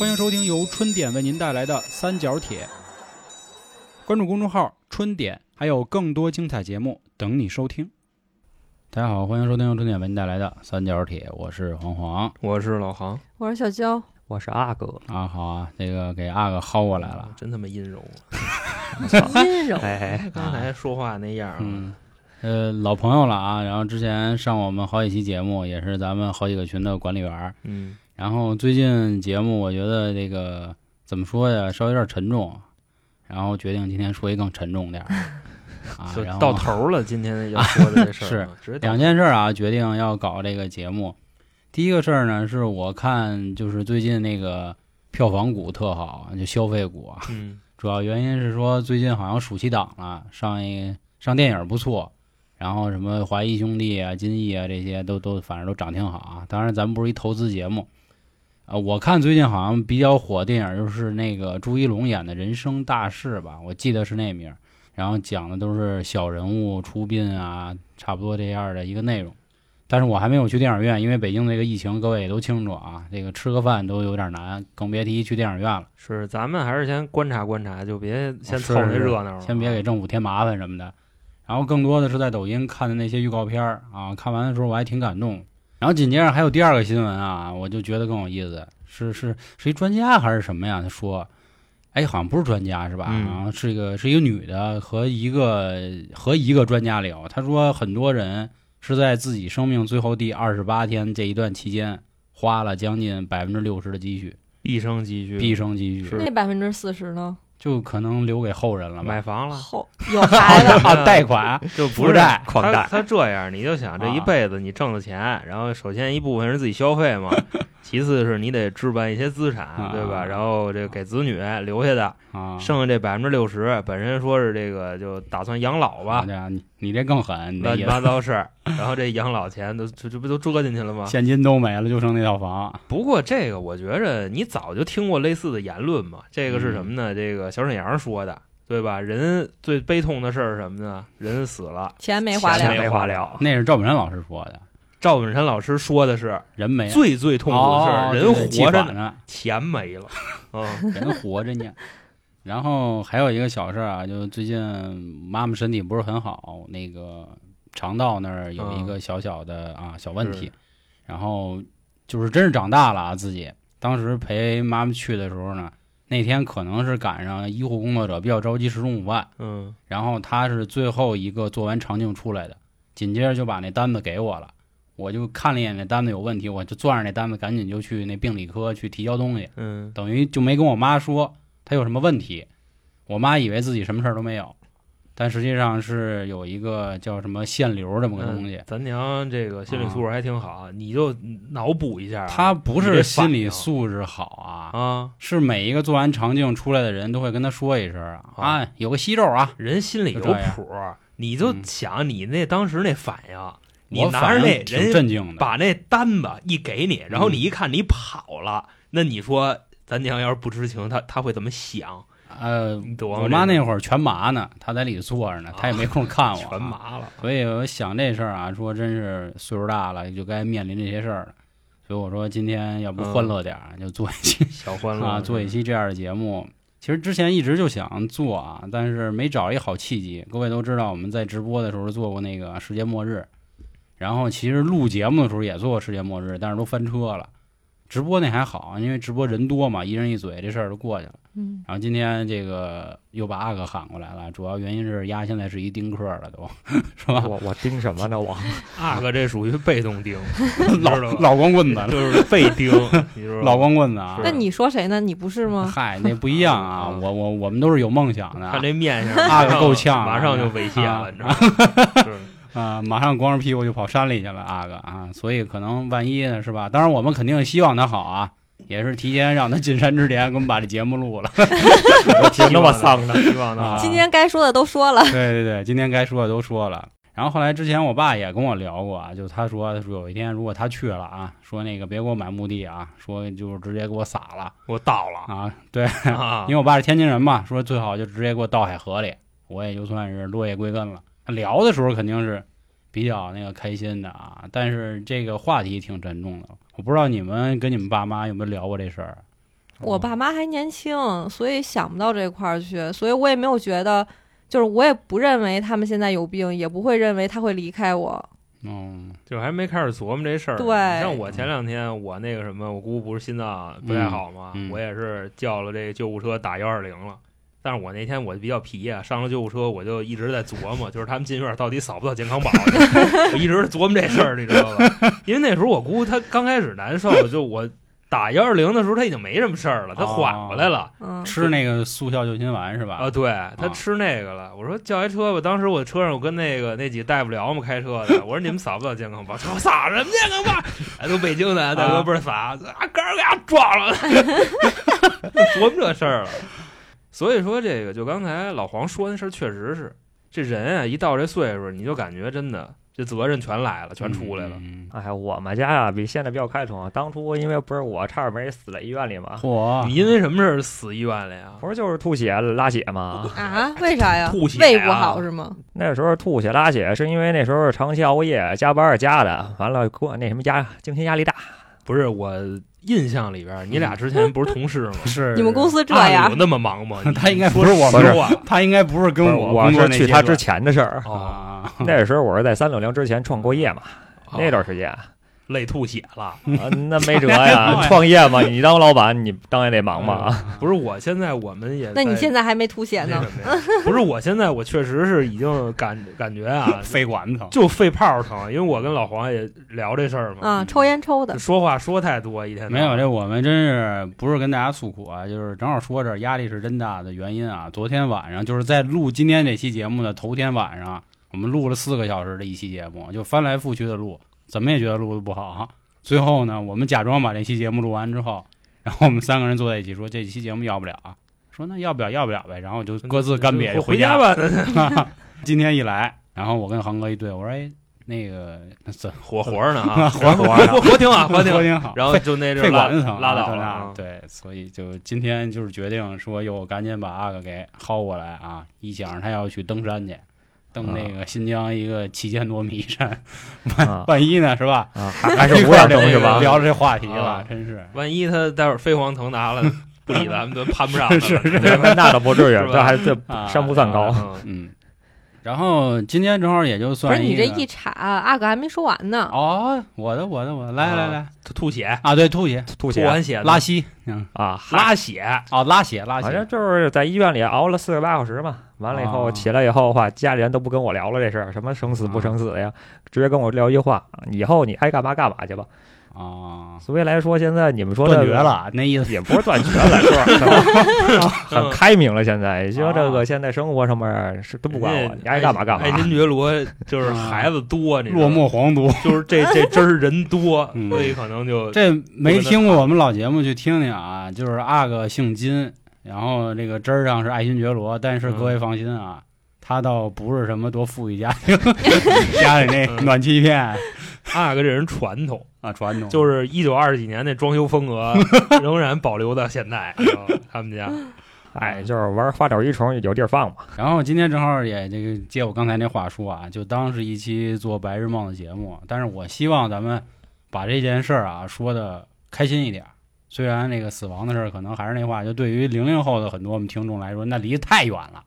欢迎收听由春点为您带来的《三角铁》，关注公众号“春点”，还有更多精彩节目等你收听。大家好，欢迎收听由春点为您带来的《三角铁》，我是黄黄我是老航，我是小娇，我是阿哥，啊。好啊，这个给阿哥薅过来了。真他妈阴柔。阴柔，哎，刚才说话那样儿，嗯，呃，老朋友了啊。然后之前上我们好几期节目，也是咱们好几个群的管理员儿。嗯，然后最近节目，我觉得这个怎么说呀，稍微有点沉重，然后决定今天说一更沉重点儿 啊。就到头了。今天要 说的这事儿啊，直接到两件事儿啊，决定要搞这个节目。第一个事儿呢，是我看就是最近那个票房股特好，就消费股啊。嗯主要原因是说最近好像暑期档了，上一上电影不错，然后什么华谊兄弟啊、金翼啊这些都都反正都涨挺好啊。当然咱们不是一投资节目，啊，我看最近好像比较火电影就是那个朱一龙演的《人生大事》吧，我记得是那名儿，然后讲的都是小人物出殡啊，差不多这样的一个内容。但是我还没有去电影院，因为北京这个疫情，各位也都清楚啊，这个吃个饭都有点难，更别提去电影院了。是咱们还是先观察观察，就别先凑那热闹了，先别给政府添麻烦什么的。然后更多的是在抖音看的那些预告片儿啊，看完的时候我还挺感动。然后紧接着还有第二个新闻啊，我就觉得更有意思，是是是一专家还是什么呀？他说，哎，好像不是专家是吧？嗯好像是一个是一个女的和一个和一个专家聊，他说很多人是在自己生命最后第二十八天这一段期间，花了将近百分之六十的积蓄，毕生积蓄，毕生积蓄是，那百分之四十呢？就可能留给后人了吧。买？房了，后有孩子，啊，贷款。就不是负债。贷。他这样，你就想这一啊辈子你挣的钱，然后首先一部分是自己消费嘛，其次是你得置办一些资产，啊对吧？然后这个给子女留下的，啊，剩下这百分之六十，本身说是这个就打算养老吧，对啊，你你这更狠，乱七八糟事儿，然后这养老钱都这这不都折进去了吗？现金都没了，就剩那套房。不过这个我觉着你早就听过类似的言论嘛。这个是什么嗯呢？这个小沈阳说的，对吧？人最悲痛的事儿是什么呢？人死了，钱没花了，钱没花了。那是赵本山老师说的，赵本山老师说的是人没了最最痛苦的事儿，哦人活着呢，钱没了。嗯，人活着呢。然后还有一个小事儿啊，就最近妈妈身体不是很好，那个肠道那儿有一个小小的啊小问题，然后就是真是长大了啊自己。当时陪妈妈去的时候呢，那天可能是赶上医护工作者比较着急吃中午饭，嗯，然后他是最后一个做完肠镜出来的，紧接着就把那单子给我了，我就看了一眼那单子有问题，我就攥着那单子赶紧就去那病理科去提交东西，嗯，等于就没跟我妈说他有什么问题，我妈以为自己什么事儿都没有，但实际上是有一个叫什么腺瘤这么个东西，咱娘这个心理素质还挺好，你就脑补一下啊，他不是心理素质好啊。啊，是每一个做完肠镜出来的人都会跟他说一声啊，有个息肉啊，人心里有谱儿，你就嗯想你那当时那反应，你拿着那人把那单子一给你，然后嗯你一看你跑了，那你说咱娘要是不知情，他他会怎么想？呃？我妈那会儿全麻呢，她在里坐着呢，她也没空看我、啊全。麻了，所以我想这事儿啊，说真是岁数大了，就该面临这些事儿了。所以我说今天要不欢乐点儿，就做一期小欢乐啊，做一期这样的节目。其实之前一直就想做啊，但是没找一好契机。各位都知道，我们在直播的时候做过那个世界末日，然后其实录节目的时候也做过世界末日，但是都翻车了。直播那还好，因为直播人多嘛，一人一嘴，这事儿就过去了。嗯，然后今天这个又把阿哥喊过来了，主要原因是丫现在是一丁克了，都是吧？我我盯什么呢？我 阿哥这属于被动盯，老老光棍子，就是被盯？老光棍子啊！那你说谁呢？你不是吗？嗨，那不一样啊！嗯我我我们都是有梦想的看这面相，阿哥够呛啊马上就猥亵啊了，你知道吗？是啊！马上光着屁股就跑山里去了，阿哥啊！所以可能万一呢，是吧？当然我们肯定希望他好啊，也是提前让他进山之前给我们把这节目录了。我听那么丧的，希 望今天该说的都说了，对对对，今天该说的都说了。然后后来之前我爸也跟我聊过啊，就他说他说有一天如果他去了啊，说那个别给我买墓地啊，说就是直接给我撒了我倒了啊，对，啊因为我爸是天津人嘛，说最好就直接给我倒海河里，我也就算是落叶归根了。聊的时候肯定是比较那个开心的啊，但是这个话题挺沉重的，我不知道你们跟你们爸妈有没有聊过这事儿我爸妈还年轻，所以想不到这块儿去，所以我也没有觉得，就是我也不认为他们现在有病，也不会认为他会离开我。嗯就还没开始琢磨这事儿呢。对像我前两天我那个什么，我姑不是心脏不太好嘛，嗯嗯我也是叫了这救护车打幺二零了。但是我那天我比较皮啊，上了救护车我就一直在琢磨，就是他们进院到底扫不扫健康宝，我一直琢磨这事儿，你知道吧？因为那时候我姑她刚开始难受，就我打幺二零的时候她已经没什么事儿了，她缓过来了。嗯，吃那个速效救心丸是吧？啊，对她吃那个了。我说叫一车吧。当时我车上我跟那个那几个大夫聊嘛，开车的。我说你们扫不扫健康宝？他说扫什么健康宝？哎，都北京的，大哥不是撒啊，杆儿给他撞了，琢磨这事儿了。所以说这个，就刚才老黄说那事儿，确实是这人啊，一到这岁数，你就感觉真的这责任全来了，全出来了。嗯哎，我们家啊比现在比较开通。当初因为不是我差点没死在医院里嘛，嚯你因为什么事儿死医院了呀？不是就是吐血拉血吗。啊？为啥呀？吐血啊胃不好是吗？那时候吐血拉血是因为那时候长期熬夜加班加的，完了过那什么压精神压力大。不是我印象里边，你俩之前不是同事吗？是你们公司这啊样有？那么忙吗？他应该不是我们他应该不是跟我工作我是去他之前的事儿。哦，啊，那时候我是在三六零之前创过业嘛，那段时间，累吐血了。啊那没辙呀，创业嘛，你当老板，你当然得忙嘛。不是，我现在我们也那你现在还没吐血呢？不是，我现在我确实是已经感感觉啊，肺管疼。就肺泡疼，因为我跟老黄也聊这事儿嘛，啊，抽烟抽的，说话说太多，一天没有，这我们真是不是跟大家诉苦啊，就是正好说这压力是真大的原因啊。昨天晚上就是在录今天这期节目的头天晚上，我们录了四个小时的一期节目，就翻来覆去的录，怎么也觉得录的不好哈。最后呢，我们假装把这期节目录完之后，然后我们三个人坐在一起说这期节目要不了啊，说那要不了要不了呗，然后就各自干瘪就回家吧。今天一来，然后我跟航哥一对，我说哎，那个那怎活活着呢啊，活活活活挺好，活挺好。挺好，然后就那阵管子疼，拉倒了啊。对，所以就今天就是决定说，又，赶紧把阿哥给薅过来啊！一想着他要去登山去，登那个新疆一个七千多米山，万万一呢是吧？啊，还还是 五点六是吧？聊着这话题了啊，真是。万一他待会儿飞黄腾达了，不理咱们都攀不上他了。是是那倒不至于这还这啊山不算高。嗯嗯，然后今天正好也就算不是你这一查，阿哥还没说完呢。哦，我的我的我的，来来来。他吐血，啊，对，吐血、吐血。吐完血拉稀，嗯，啊，拉血，啊，拉血拉血。反正血，就是在医院里熬了四十八小时嘛。完了以后哦。起来以后的话，家里人都不跟我聊了这事儿，什么生死不生死的呀，直接跟我聊一句话：以后你爱干嘛干嘛去吧。啊，所以来说，现在你们说断绝了，那意思也不是断绝了，是吧？很开明了，现在就这啊个现在生活上面是都不管我，你爱干嘛干嘛爱。新觉罗就是孩子多，你落寞皇都。就是这这真儿人多，嗯所以可能就这没听过我们老节目，去听听啊。就是阿哥姓金，然后这个真儿上是爱新觉罗，但是各位放心啊，他倒不是什么多富裕家庭，家里那暖气片阿哥这人传统，啊，传统就是一九二几年那装修风格 仍然保留到现在，他们家哎，就是玩花鸟鱼虫有地儿放嘛。然后今天正好也这个接我刚才那话说啊，就当是一期做白日梦的节目。但是我希望咱们把这件事儿啊说的开心一点。虽然那个死亡的事儿，可能还是那话，就对于零零后的很多我们听众来说，那离太远了，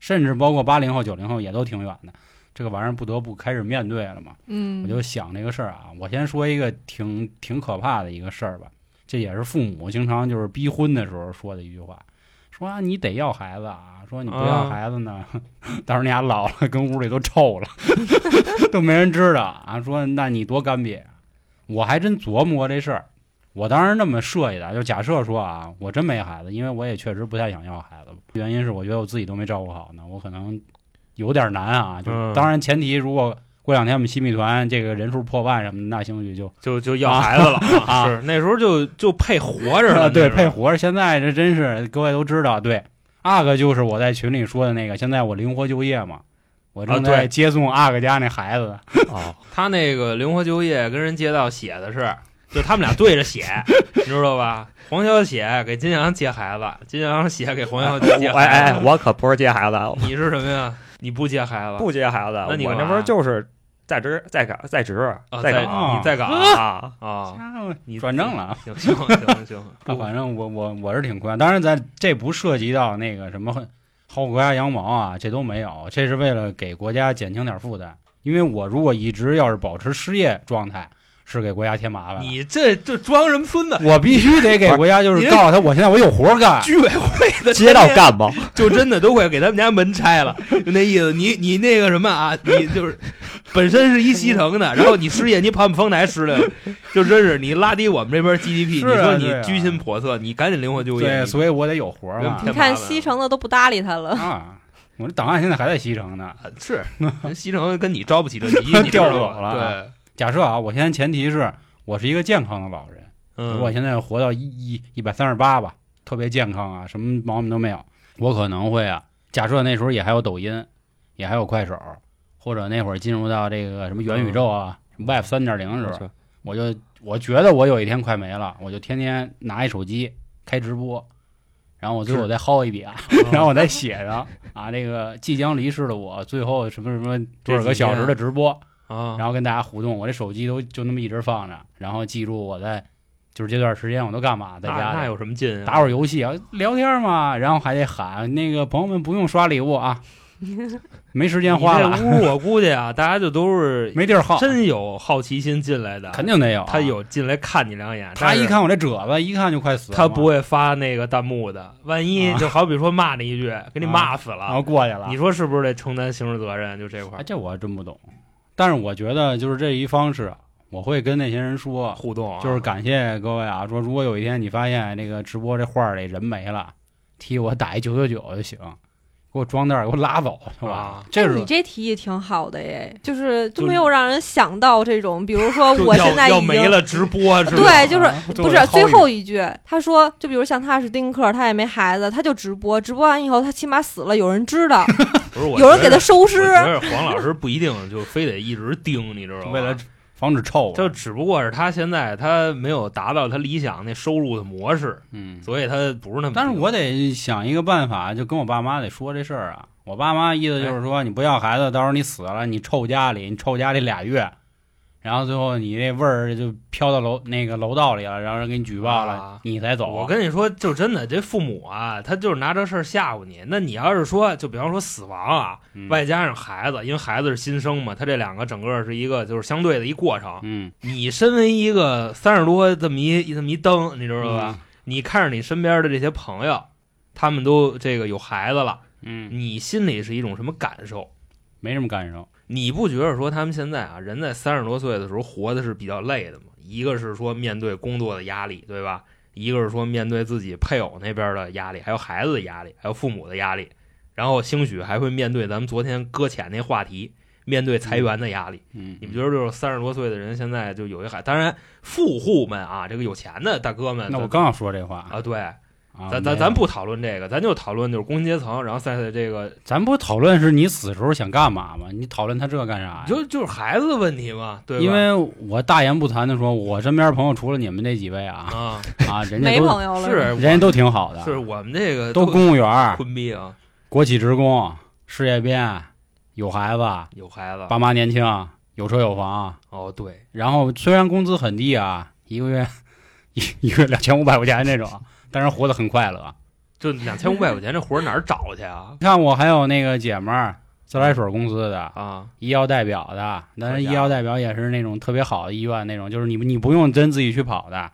甚至包括八零后、九零后也都挺远的。这个玩意儿不得不开始面对了嘛。嗯，我就想这个事儿啊，我先说一个挺挺可怕的一个事儿吧。这也是父母经常就是逼婚的时候说的一句话，说啊你得要孩子啊，说你不要啊孩子呢，到时候你俩老了跟屋里都臭了，都没人知道啊。说那你多干瘪啊，我还真琢磨过这事儿。我当时那么设计的，就假设说啊，我真没孩子，因为我也确实不太想要孩子。原因是我觉得我自己都没照顾好呢，我可能有点难啊。就嗯当然前提如果过两天我们新密团这个人数破万什么的，那兴许就就就要孩子了 啊是那时候就就配活着了，啊，对，配活着。现在这真是各位都知道，对，阿哥就是我在群里说的那个，现在我灵活就业嘛，我正啊在接送阿哥家那孩子。哦，他那个灵活就业跟人接到写的是，就他们俩对着写，你知道吧？黄小写给金阳接孩子，金阳写给黄小接哎哎，孩子。我可不是接孩子，你是什么呀？你不接孩子？不接孩子。那你我那不是就是在职在岗在职啊，在在岗你在岗啊，啊，家伙你转正了。行行行行，啊，反正我我我是挺宽，当然咱这不涉及到那个什么薅国家羊毛啊，这都没有，这是为了给国家减轻点负担。因为我如果一直要是保持失业状态，是给国家添麻烦。你这这装什么孙子？我必须得给国家，就是告诉他，我现在我有活干。居委会的街道干部 就真的都快给他们家门拆了，就那意思。你你那个什么啊，你就是本身是一西城的，然后你失业，你跑我们丰台失来了，就真是你拉低我们这边 GDP，、啊你说你居心叵测，你赶紧灵活就业。对，所以我得有活嘛。你看西城的都不搭理他了。啊，我这档案现在还在西城呢。啊是西城跟你招不起这急，你知调走了对，假设啊，我现在前提是我是一个健康的老人，嗯，我现在活到一一一百三十八吧，特别健康啊，什么毛病都没有。我可能会啊，假设那时候也还有抖音，也还有快手，或者那会儿进入到这个什么元宇宙啊、什么 Web 三点零的时候，我就我觉得我有一天快没了，我就天天拿一手机开直播，然后我最后再薅一笔啊，然后我再写上。啊，这个即将离世的我，最后什么什么多少个小时的直播，啊，然后跟大家互动。我这手机都就那么一直放着，然后记住我在就是这段时间我都干嘛，在家那有什么劲啊？打会儿游戏啊，聊天嘛，然后还得喊那个朋友们不用刷礼物啊，没时间花了，这屋我估计啊，大家就都是 没地儿耗，真有好奇心进来的，肯定得有啊。他有进来看你两眼，他一看我这褶子，一看就快死了，他不会发那个弹幕的，万一啊就好比说骂你一句，给你骂死了然后了，过去了。你说是不是得承担刑事责任？就这块这我还真不懂。但是我觉得就是这一方式啊，我会跟那些人说，互动啊，就是感谢各位啊，说如果有一天你发现那个直播这画儿里人没了，替我打一九九九就行，给我装袋儿给我拉走，是吧？啊这是你这提议挺好的耶，就是就都没有让人想到这种，比如说我现在已经要没了直播是吧？对，就是啊不是最后一句，他说，就比如像他是丁克，他也没孩子，他就直播，直播完以后他起码死了，有人知道，不是有人给他收尸。得我觉得黄老师不一定就非得一直盯，你知道吗？为了防止臭啊，就只不过是他现在他没有达到他理想那收入的模式，嗯。所以他不是那么。但是我得想一个办法，就跟我爸妈得说这事儿啊。我爸妈意思就是说，你不要孩子，到时候你死了，你臭家里，你臭家里俩月，然后最后你那味儿就飘到楼那个楼道里了，然后人给你举报了，啊你才走。我跟你说，就真的这父母啊，他就是拿这事儿吓唬你。那你要是说，就比方说死亡啊，嗯外加上孩子，因为孩子是新生嘛，他这两个整个是一个就是相对的一过程。嗯，你身为一个三十多这么一这么一灯，你知道吧？嗯你看着你身边的这些朋友，他们都这个有孩子了，嗯，你心里是一种什么感受？没什么感受。你不觉得说他们现在啊，人在三十多岁的时候活的是比较累的吗？一个是说面对工作的压力，对吧？一个是说面对自己配偶那边的压力，还有孩子的压力，还有父母的压力，然后兴许还会面对咱们昨天搁浅那话题，面对裁员的压力。嗯，你不觉得就是三十多岁的人现在就有一孩，当然富户们啊，这个有钱的大哥们，那我刚要说这话啊，对，啊咱咱咱不讨论这个，咱就讨论就是工薪阶层，然后赛赛这个咱不讨论是你死时候想干嘛吗？你讨论他这干啥呀？就就是孩子的问题嘛，对吧？因为我大言不惭的说，我身边朋友除了你们这几位啊啊，啊，人家没都朋友了，是人家都挺好的，是我们这个都公务员、坤逼啊，国企职工、事业编，有孩子，有孩子爸妈年轻，有车有房，哦，对，然后虽然工资很低啊，一个月一一个月两千五百块钱那种，但是活得很快乐。就两千五百块钱这活儿哪儿找去啊？你看我还有那个姐们儿，自来水公司的啊，医药代表的，但是医药代表也是那种特别好的医院那种，就是你你不用真自己去跑的，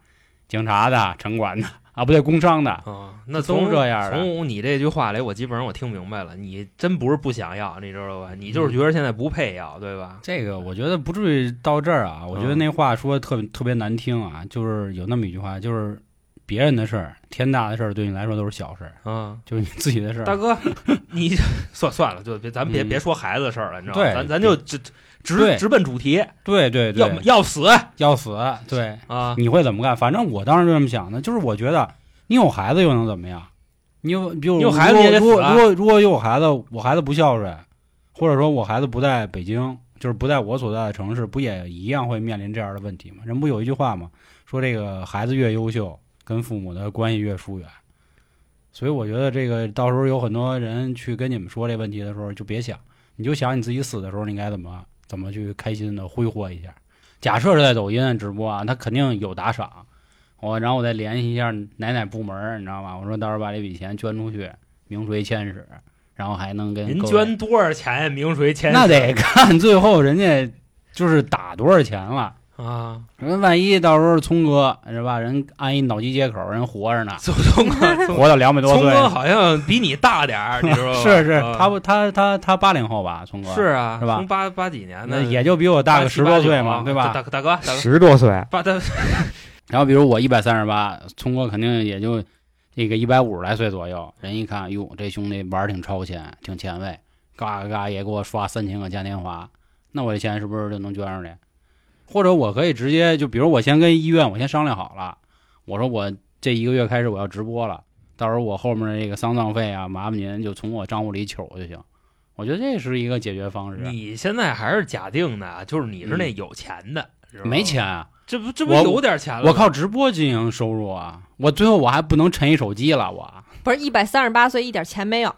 警察的、城管的啊，不对，工商的，啊，那都从这样的从你这句话里，我基本上我听明白了，你真不是不想要，你知道吧？你就是觉得现在不配要，对吧？这个我觉得不至于到这儿啊，我觉得那话说的特别特别难听啊，就是有那么一句话，就是别人的事儿，天大的事儿对你来说都是小事儿，啊，就是你自己的事儿。大哥，你算算了，就别咱别嗯别说孩子的事儿了，你知道吗？咱咱就直直直奔主题，对对要对，要要死要死，对，啊！你会怎么干？反正我当时就这么想的，就是我觉得你有孩子又能怎么样？你有，比如你有孩子如果如果如果有我孩子，我孩子不孝顺，或者说我孩子不在北京，就是不在我所在的城市，不也一样会面临这样的问题吗？人不有一句话吗？说这个孩子越优秀，跟父母的关系越疏远。所以我觉得这个到时候有很多人去跟你们说这问题的时候，就别想，你就想你自己死的时候你该怎么怎么去开心的挥霍一下。假设是在抖音直播啊，他肯定有打赏，我然后我再联系一下哪哪部门，你知道吧？我说到时候把这笔钱捐出去，名垂千史，然后还能跟您捐多少钱呀？名垂千史那得看最后人家就是打多少钱了。啊！人万一到时候聪哥是吧？人安一脑机接口，人活着呢，聪聪哥，活到两百多岁。聪哥好像比你大点儿，你知道吧？是是，啊他不他他他八零后吧？聪哥是啊，是吧从八八几年那的，也就比我大个十多岁嘛，对吧？大大哥，大哥，十多岁，八大 然后比如我一百三十八，聪哥肯定也就这个一百五十来岁左右。人一看，哟，这兄弟玩儿挺超前，挺前卫，嘎嘎嘎也给我刷三千个嘉年华，那我这钱是不是就能捐出去？或者我可以直接就比如我先跟医院我先商量好了，我说我这一个月开始我要直播了，到时候我后面的这个丧葬费啊，麻烦您就从我账户里取就行。我觉得这是一个解决方式。你现在还是假定的，就是你是那有钱的，没，钱啊，这不这不我有点钱了吗？我靠直播经营收入啊，我最后我还不能沉一手机了，我。不是一百三十八岁一点钱没有，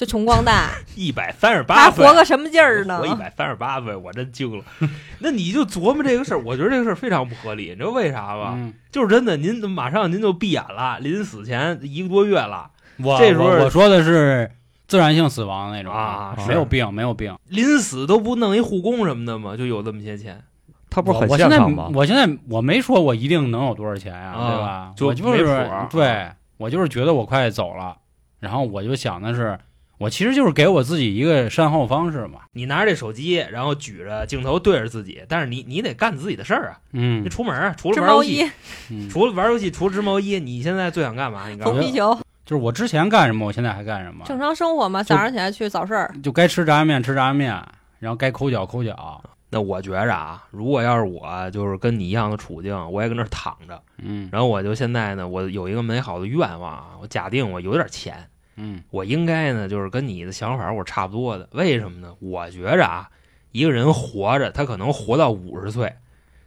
就穷光蛋，一百三十八还，活个什么劲儿呢活？一百三十八岁，我真惊了。那你就琢磨这个事儿，我觉得这个事儿非常不合理，你知道为啥吧？嗯，就是真的，您马上您就闭眼了，临死前一个多月了，我这时候我我说的是自然性死亡那种啊没有病，没有病。临死都不弄一护工什么的吗？就有这么些钱，他不是很我我现在健康吗？我现在我没说我一定能有多少钱呀、啊对吧？就我就是对我就是觉得我快走了，然后我就想的是，我其实就是给我自己一个善后方式嘛。你拿着这手机，然后举着镜头对着自己，但是你你得干自己的事儿啊！嗯你出门啊，除了玩游戏除了玩游戏，除了织毛衣，你现在最想干嘛？你告诉我缝皮球，就是我之前干什么，我现在还干什么，正常生活嘛。早上起来去早市儿，就该吃炸酱面吃炸酱面，然后该抠脚抠脚。那我觉着啊，如果要是我就是跟你一样的处境，我也跟那儿躺着，嗯然后我就现在呢，我有一个美好的愿望啊，我假定我有点钱，嗯我应该呢就是跟你的想法我差不多的。为什么呢？我觉着啊，一个人活着，他可能活到五十岁，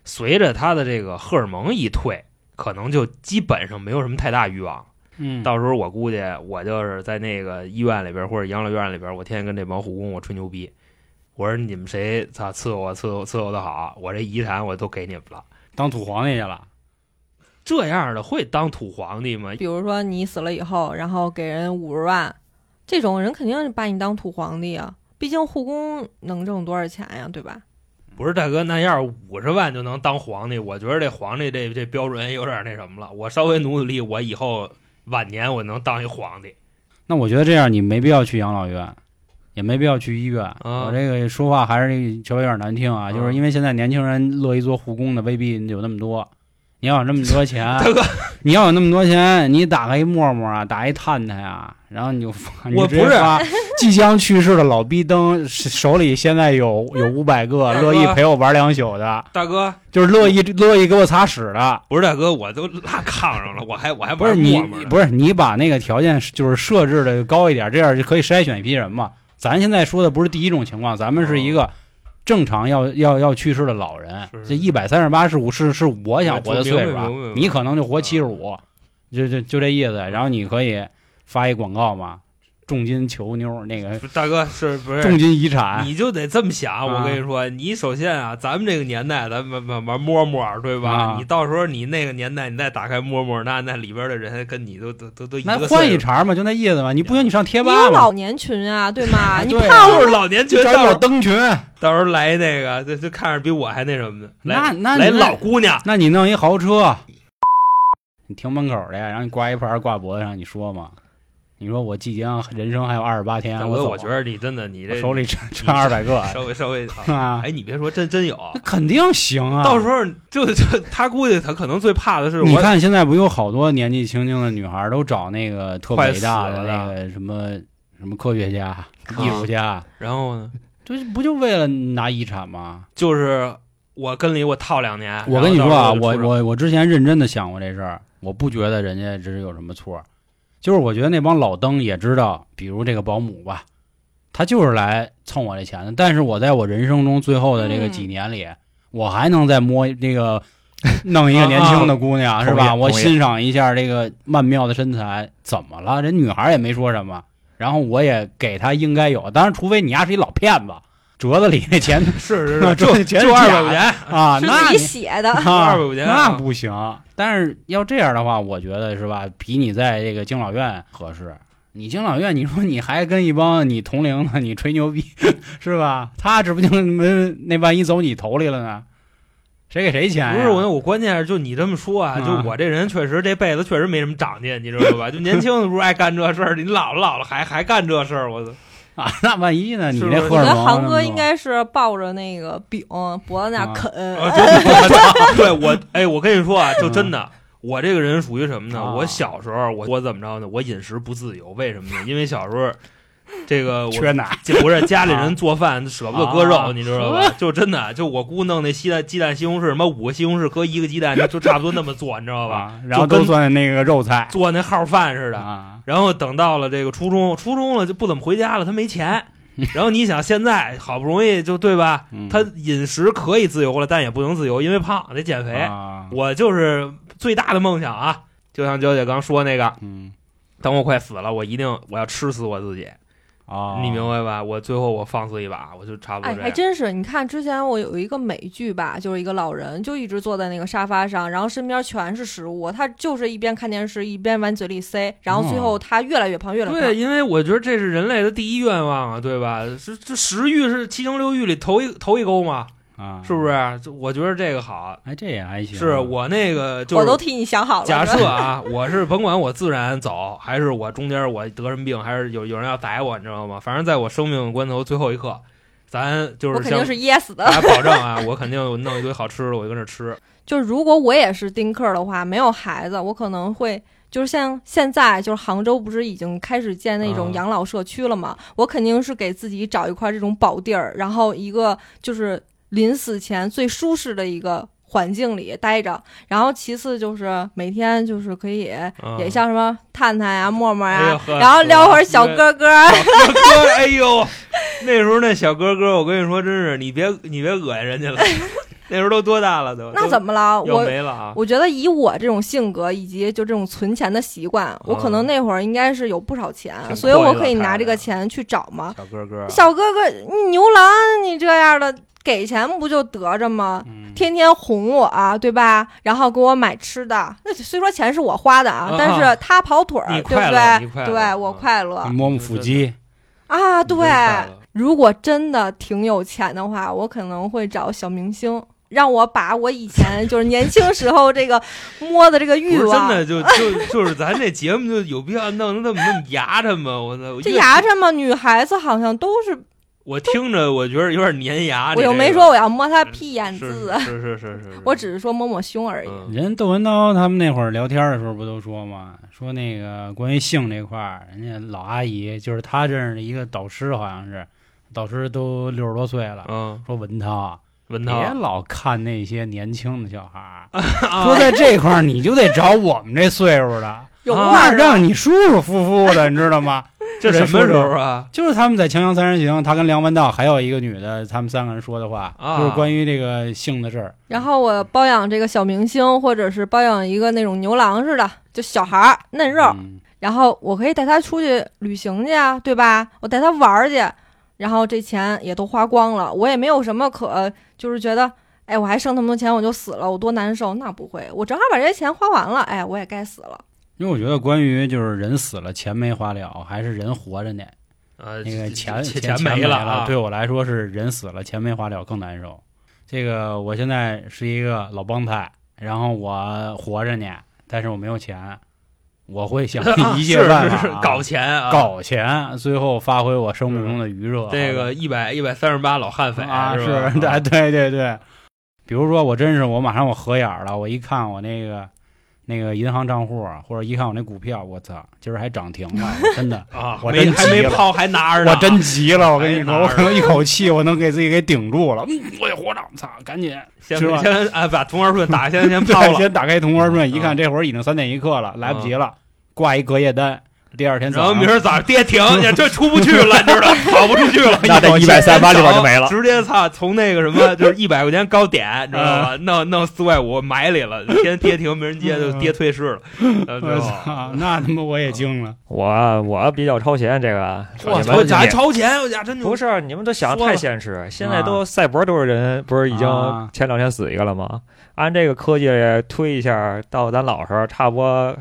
随着他的这个荷尔蒙一退，可能就基本上没有什么太大欲望。嗯，到时候我估计我就是在那个医院里边或者养老院里边，我天天跟这帮护工我吹牛逼，我说你们谁操伺候我伺候伺候的好，我这遗产我都给你们了。当土皇帝去了。这样的会当土皇帝吗？比如说你死了以后，然后给人五十万，这种人肯定是把你当土皇帝啊。毕竟护工能挣多少钱呀，对吧？不是大哥，那要是五十万就能当皇帝，我觉得这皇帝这这标准有点那什么了。我稍微努努力，我以后晚年我能当一皇帝。那我觉得这样你没必要去养老院，也没必要去医院。啊我这个说话还是稍微有点难听啊，啊就是因为现在年轻人乐意做护工的未必有那么多。你要有那么多钱，大哥，你要有那么多钱，你打开一陌陌啊，打一探探呀，然后你就发，你我不是发 即将去世的老逼灯，手里现在有有五百个，乐意陪我玩两宿的，大哥就是乐意乐意给我擦屎的。不是大哥，我都拉炕上了，我还我还 不是你不是你把那个条件就是设置的高一点，这样就可以筛选一批人嘛。咱现在说的不是第一种情况，咱们是一个正常要要要去世的老人这一百三十八是五是是我想活的岁数你可能就活七十五，就就就这意思。然后你可以发一广告嘛，重金求妞那个大哥是不是？重金遗产，你就得这么想，啊。我跟你说，你首先啊，咱们这个年代，咱们玩玩摸摸，对吧？啊。你到时候你那个年代，你再打开摸摸，那那里边的人跟你都都都都一那换一茬嘛，就那意思嘛。你不行，你上贴你有吧嘛，老年群啊，对吗？你对啊。胖就是老年群，到时候老灯群，到时候来那个，就就看着比我还那什么的，来来那那那老姑娘，那你弄一豪车，你停门口的呀，然后你挂一牌挂脖子上，你说嘛？你说我即将人生还有二十八天，我我觉得你真的你这手里抻抻二百个稍微稍微，啊啊，哎，你别说，真真有。那肯定行啊。到时候就就他估计他可能最怕的是你看现在不有好多年纪轻轻的女孩都找那个特快伟大的那个什么什么科学家、艺术家，然后呢，这不就为了拿遗产吗？就是我跟里我套两年。我跟你说啊，我我我之前认真的想过这事儿，我不觉得人家这是有什么错儿，就是我觉得那帮老登也知道，比如这个保姆吧，他就是来蹭我这钱的。但是我在我人生中最后的这个嗯几年里，我还能再摸这个 弄一个年轻的姑娘，啊是吧？我欣赏一下这个曼妙的身材，怎么了？人女孩也没说什么，然后我也给她应该有，当然除非你丫是一老骗子。折子里那钱是是是，就就 二百块钱，啊，是那你自己写的。啊200块钱那啊不行。但是要这样的话，我觉得是吧，比你在这个敬老院合适。你敬老院，你说你还跟一帮你同龄的你吹牛逼，是吧？他指不定那那万一走你头里了呢，谁给谁钱呀？不是我，我关键是就你这么说啊，啊就我这人确实这辈子确实没什么长进，你知道吧？就年轻的时候爱干这事儿，你老了老了还还干这事儿，我操！啊，那万一呢？你是不是这荷尔我觉得蒙那么多航哥应该是抱着那个饼脖子那啃，对我，哎，我跟你说啊，就真的。我这个人属于什么呢？啊我小时候，我我怎么着呢？我饮食不自由，为什么呢？因为小时候，这个我缺奶这不是家里人做饭舍不得搁肉，啊你知道吧？就真的，就我姑弄那西蛋鸡蛋西红柿，什么五个西红柿搁一个鸡蛋，就差不多那么做，你知道吧？啊，然后跟都算那个肉菜做那号饭似的。啊，然后等到了这个初中，初中了就不怎么回家了，他没钱。然后你想，现在好不容易就对吧？嗯他饮食可以自由了，但也不能自由，因为胖得减肥。啊，我就是最大的梦想啊，就像娇姐刚说那个，嗯等我快死了，我一定我要吃死我自己，啊，你明白吧？我最后我放肆一把，我就差不多哎。还真是。你看之前我有一个美剧吧，就是一个老人就一直坐在那个沙发上，然后身边全是食物，他就是一边看电视一边往嘴里塞，然后最后他越来越胖，越来越胖。对，因为我觉得这是人类的第一愿望啊，对吧？这这食欲是七情六欲里头一头一勾嘛，啊，是不是？就我觉得这个好。哎，这也还行。是我那个就是我都替你想好了。假设啊，我是甭管我自然走，还是我中间我得什么病，还是有有人要宰我，你知道吗？反正在我生命关头最后一刻，咱就是我肯定是噎死的。我保证啊，我肯定弄一堆好吃的，我就跟着吃。就是如果我也是丁克的话，没有孩子，我可能会就是像现在，就是杭州不是已经开始建那种啊养老社区了吗？我肯定是给自己找一块这种宝地儿，然后一个就是临死前最舒适的一个。环境里待着，然后其次就是每天就是可以嗯也像什么探探呀、陌陌呀然后撩会儿小哥哥，小哥哥，哎呦，那时候那小哥哥，我跟你说，真是你别你别恶心人家了，那时候都多大了都？那怎么了？我没了啊？我觉得以我这种性格以及就这种存钱的习惯，我可能那会儿应该是有不少钱，所以我可以拿这个钱去找嘛。小哥哥，小哥哥，你牛郎，你这样的给钱不就得着吗？嗯天天哄我、啊对吧？然后给我买吃的，那虽说钱是我花的啊，啊但是他跑腿儿，对不对？对我啊快乐摸摸腹肌，啊，对。如果真的挺有钱的话，我可能会找小明星，让我把我以前就是年轻时候这个摸的这个欲望真，的就就 就是咱这节目就有必要弄得那么那么牙碜吗？我操！这牙碜吗，女孩子好像都是，我听着我觉得有点粘牙。我又没说我要摸他屁眼子，是是是是是，我只是说摸摸胸而已。嗯。人窦文涛他们那会儿聊天的时候不都说吗？说那个关于性这块儿，人家老阿姨就是他认识的一个导师，好像是导师都六十多岁了，嗯，说文涛。文涛。别老看那些年轻的小孩儿，啊 说在这块儿你就得找我们这岁数的，有味儿让你舒舒服服的，你知道吗？这什么时候啊？就是他们在《锵锵三人行》，他跟梁文道还有一个女的，他们三个人说的话，啊就是关于这个性的事儿。然后我包养这个小明星，或者是包养一个那种牛郎似的，就小孩儿嫩肉，嗯然后我可以带他出去旅行去啊，对吧？我带他玩儿去，然后这钱也都花光了，我也没有什么可就是觉得，哎，我还剩那么多钱我就死了，我多难受。那不会，我正好把这些钱花完了，哎，我也该死了。因为我觉得关于就是人死了钱没花了，还是人活着呢？呃，那个钱钱钱没了啊，对我来说是人死了钱没花了更难受。这个我现在是一个老帮派，然后我活着呢，但是我没有钱，我会想啊 一切办是是法是搞钱啊，搞钱，最后发挥我生命中的余热。这个一百一百三十八老悍匪啊，是 对对对对。比如说，我真是我马上我合眼儿了，我一看我那个那个银行账户啊，或者一看我那股票，我操，今儿还涨停了，真的，啊，我没真急了还没抛还拿着呢，我真急了，我跟你说，我可能一口气我能给自己给顶住了，嗯，我也活着，操，赶紧，先先啊把同花顺打先 先抛对，了，先打开同花顺，一看嗯这会儿已经三点一刻了，来不及了，挂一隔夜单，第二天然后早上明儿早上跌停，你这出不去了，你知道，跑不出去了。那这一百三八里边就没了。直接操，从那个什么，就是一百块钱高点，你知道吧？弄弄四块五埋里了，天跌停没人接，就跌退市了。呃我操，那他妈我也惊了。我我比较超前，这个我操，咋超还超前，我家真牛不是你们都想的太现实。现在都赛博多少人，不是已经啊前两天死一个了吗？按这个科技推一下，到咱老时候，差不多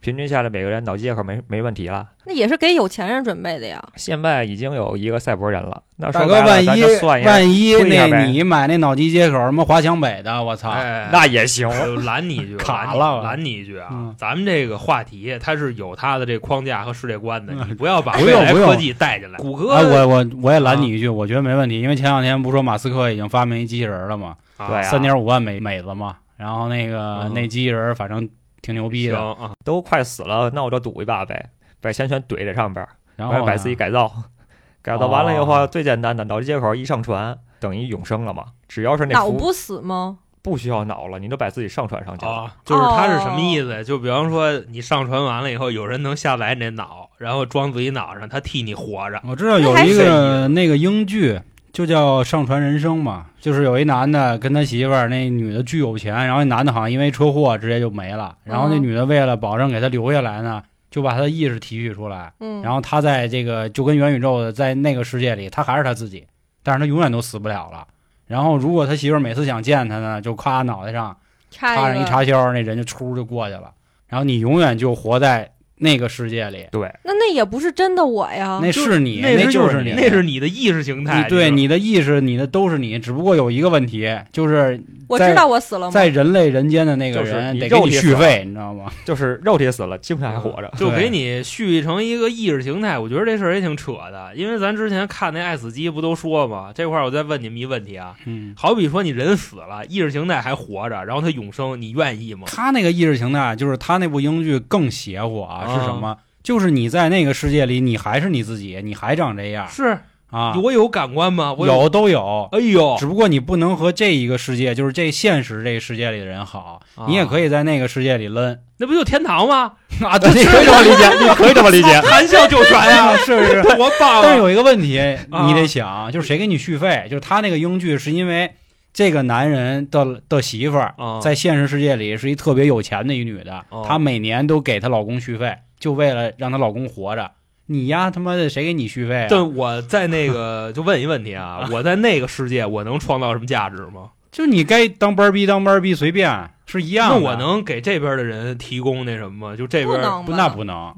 平均下来每个人脑机接口没没问题了。那也是给有钱人准备的呀。现在已经有一个赛博人了，那大哥，说白了，万一咱就算一下，万一那你买那脑机接口什么华强北的，我操，哎，那也行。就拦你一句，卡了拦你一句啊！嗯咱们这个话题它是有它的这框架和世界观的，嗯 你不要把未来科技带进来。谷歌，哎，我我我也拦啊你一句，我觉得没问题，因为前两天不说马斯克已经发明一机器人了吗？啊对啊三点五万美美子嘛，然后那个嗯那机器人反正挺牛逼的，啊，都快死了，那我就赌一把呗，把钱全怼在上边儿，然后把自己改造，改造完了以后，哦最简单的脑机接口一上传，等于永生了嘛。只要是那脑不死吗？不需要脑了，你就把自己上传上去了。啊，就是它是什么意思？就比方说你上传完了以后，有人能下载你那脑，然后装自己脑上，他替你活着。我知道有一个那个英剧。就叫上传人生嘛，就是有一男的跟他媳妇儿，那女的巨有钱，然后那男的好像因为车祸直接就没了，然后那嗯女的为了保证给他留下来呢，就把他的意识提取出来，嗯，然后他在这个就跟元宇宙的在那个世界里，他还是他自己，但是他永远都死不了了。然后如果他媳妇儿每次想见他呢，就咔脑袋上插插上一插销，那人就出就过去了。然后你永远就活在那个世界里，对，那那也不是真的我呀。那是你，那就是你，那是你的意识形态。你对你你的意识，你的都是你，只不过有一个问题，就是在我知道我死了吗？在人类人间的那个人得给你肉体续费，你知道吗？就是肉体死了，精神还活着。就给你续成一个意识形态，我觉得这事儿也挺扯的。因为咱之前看那爱死机不都说吗，这块儿我再问你们一问题啊，嗯，好比说你人死了，意识形态还活着，然后他永生，你愿意吗？他那个意识形态，就是他那部英剧更邪乎啊，啊是什么？就是你在那个世界里，你还是你自己，你还长这样是啊？我有感官吗？我有都有，哎呦，只不过你不能和这一个世界，就是这现实这个世界里的人好，你也可以，在那个世界里抡那不就天堂吗？啊！对你可以这么理解，你可以这么理解。含笑九泉呀，是不是？多棒啊！但是有一个问题，啊你得想，就是谁给你续费？就是他那个英剧是因为这个男人的的媳妇儿啊在现实世界里是一特别有钱的一女的哦，她每年都给她老公续费，就为了让她老公活着。你呀，他妈的谁给你续费啊？但我在那个 就问一问题啊，我在那个世界我能创造什么价值吗？就你该当班儿逼当班儿逼，随便是一样的。那我能给这边的人提供那什么吗？就这边不不？那不能。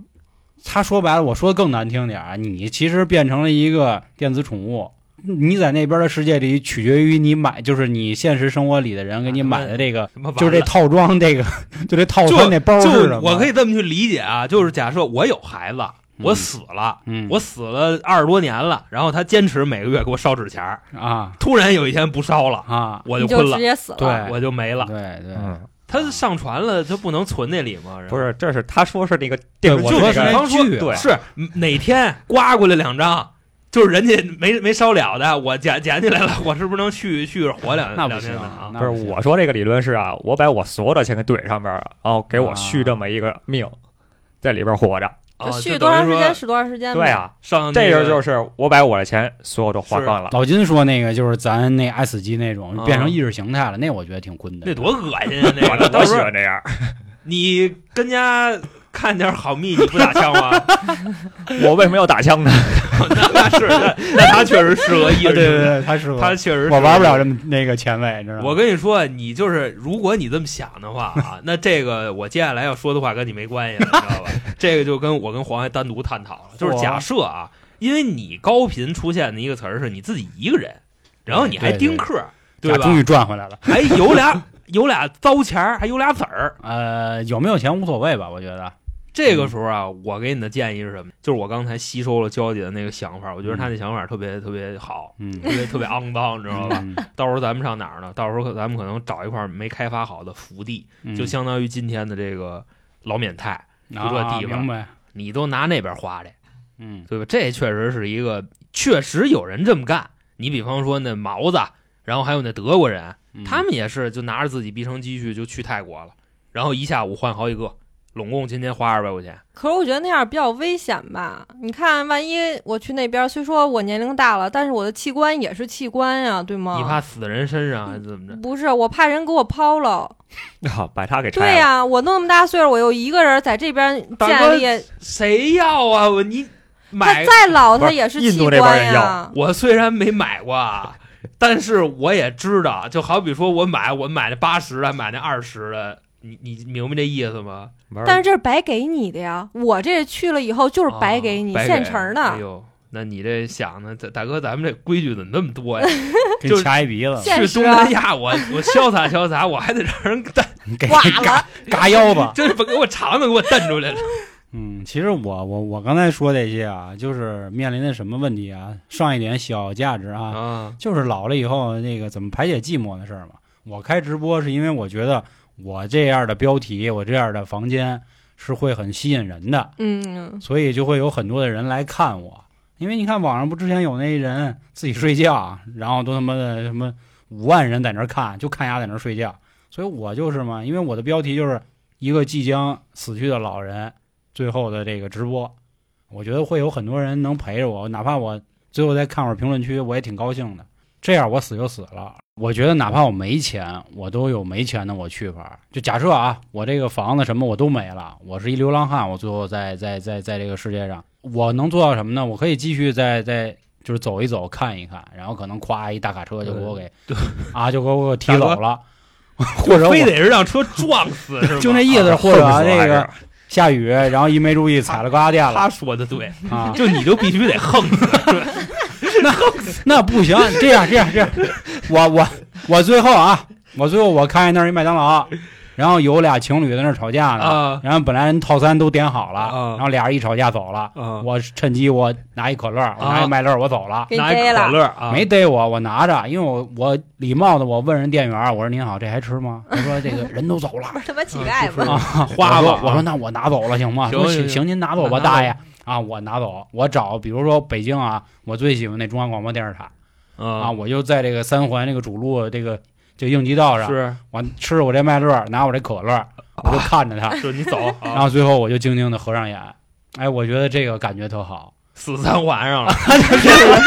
他说白了，我说的更难听点儿，你其实变成了一个电子宠物。你在那边的世界里，取决于你买，就是你现实生活里的人给你买的这个，就是这套装，这个 就这套装那包就是什么？我可以这么去理解啊，就是假设我有孩子，我嗯死了，嗯，我死了二十多年了，然后他坚持每个月给我烧纸钱儿，啊。突然有一天不烧了，啊，我就昏了，直接死了。对。我就没了。对对，嗯，他上传了，他不能存那里吗？不是，这是他说是那个电视对我方说对是哪天刮过来两张，就是人家没没烧了的，我捡捡起来了，我是不是能续续着活两那不行不是我说这个理论是啊，我把我所有的钱给怼上边儿，然后给我续这么一个命，在里边活着。啊续多长时间使多长时间呗。对啊，上那个这个就是我把我的钱所有都花光了。老金说那个就是咱那爱死机那种啊变成意识形态了，那我觉得挺困的。那多恶心啊！那 我个到我时候喜欢这样，你跟家看点好蜜，你不打枪吗？我为什么要打枪呢？那是，那那他确实适合一人对对，对，他适合他确实我玩不了这么那个前卫，你知道吗？我跟你说，你就是如果你这么想的话啊，那这个我接下来要说的话跟你没关系了，你知道吧？这个就跟我跟黄爷单独探讨了，就是假设啊，因为你高频出现的一个词儿是你自己一个人，然后你还丁克，对吧？终于赚回来了。还有俩有俩糟钱儿，还有俩子儿。呃，有没有钱无所谓吧，我觉得。这个时候啊，我给你的建议是什么？就是我刚才吸收了娇姐的那个想法，我觉得她那想法特别特别好，嗯，特别特别肮脏，你知道吧？嗯？到时候咱们上哪儿呢？到时候咱们可能找一块没开发好的福地，嗯就相当于今天的这个老缅泰，就这啊地方。你都拿那边花去，嗯对吧？这确实是一个，确实有人这么干。你比方说那毛子，然后还有那德国人，嗯他们也是就拿着自己毕生积蓄就去泰国了，然后一下午换好几个，拢共今天花二百块钱，可是我觉得那样比较危险吧？你看，万一我去那边，虽说我年龄大了，但是我的器官也是器官呀，对吗？你怕死在人身上还是怎么着？不是，我怕人给我抛了。啊，把他给拆了。对呀、我那么大岁数，我又一个人在这边建立，谁要啊？我你他买再老他也是器印度那边官人呀。我虽然没买过啊，但是我也知道，就好比说我买我买那八十的，买那二十的，你你明白这意思吗？但是这是白给你的呀，我这去了以后就是白给你，啊白现成的。哎呦，那你这想呢？大大哥，咱们这规矩怎么那么多呀？就掐一鼻子，去东南亚，我我潇洒潇洒，我还得让人蹬，给挂嘎了，嘎腰子。真是不给我肠子给我蹬出来了。嗯，其实我我我刚才说这些啊，就是面临的什么问题啊？上一点小价值啊，啊，就是老了以后那个怎么排解寂寞的事儿嘛。我开直播是因为我觉得我这样的标题，我这样的房间是会很吸引人的，嗯，所以就会有很多的人来看我。因为你看网上不之前有那人自己睡觉，然后都他妈的什么五万人在那儿看，就看丫在那儿睡觉。所以我就是嘛，因为我的标题就是一个即将死去的老人最后的这个直播，我觉得会有很多人能陪着我，哪怕我最后再看会儿评论区，我也挺高兴的。这样我死就死了。我觉得哪怕我没钱，我都有没钱的我去法。就假设啊，我这个房子什么我都没了，我是一流浪汉，我最后在在在在这个世界上，我能做到什么呢？我可以继续在在就是走一走，看一看，然后可能咵一大卡车就给我给啊就给我给提走了，或者非得是让车撞死是吗？就那意思，啊或者 恨死了还这个是下雨，然后一没注意踩了高压电了。他说的对，啊，就你就必须得横死，那不行，这样这样这样，我我我最后啊，我最后我看见那儿一麦当劳，然后有俩情侣在那儿吵架呢，啊。然后本来人套餐都点好了，啊。然后俩人一吵架走了，啊，我趁机我拿一可乐，我拿一麦乐，我走了。拿一可。乐啊，没逮我，我拿着，因为我我礼貌的我问人店员，我说您好，这还吃吗？他说这个 人都走了。不是他妈乞丐 花吧。我说我说那我拿走了行吗？说行行行。行，您拿走吧，大爷。啊，我拿走，我找比如说北京啊，我最喜欢那中央广播电视台。啊，啊，我就在这个三环这个主路这个这应急道上，是。我吃着我这麦乐，拿我这可乐，我就看着他，就你走，然啊后最后我就静静的合上眼，哎，我觉得这个感觉特好，死三环上了，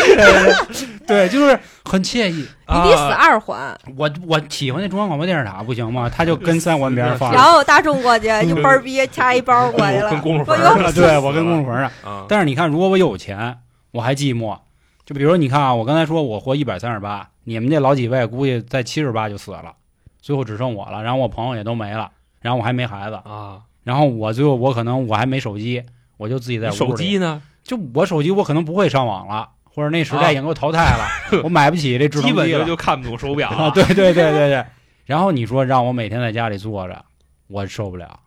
对，就是很惬意。你得死啊二环，我我喜欢那中央广播电视塔不行吗？他就跟三环边上放着。然。后大众过去一班儿逼掐一包过去了，跟公主坟儿似的对我跟公主坟上，啊，但是你看，如果我有钱，我还寂寞。就比如你看啊，我刚才说我活一百三十八，你们这老几位估计在七十八就死了，最后只剩我了，然后我朋友也都没了，然后我还没孩子，啊，然后我最后我可能我还没手机，我就自己在你屋里手机呢？就我手机我可能不会上网了，或者那时代已经给我淘汰了，我买不起这智能基本就机了就看不懂手表啊！了，对对对对对。然后你说让我每天在家里坐着，我受不了，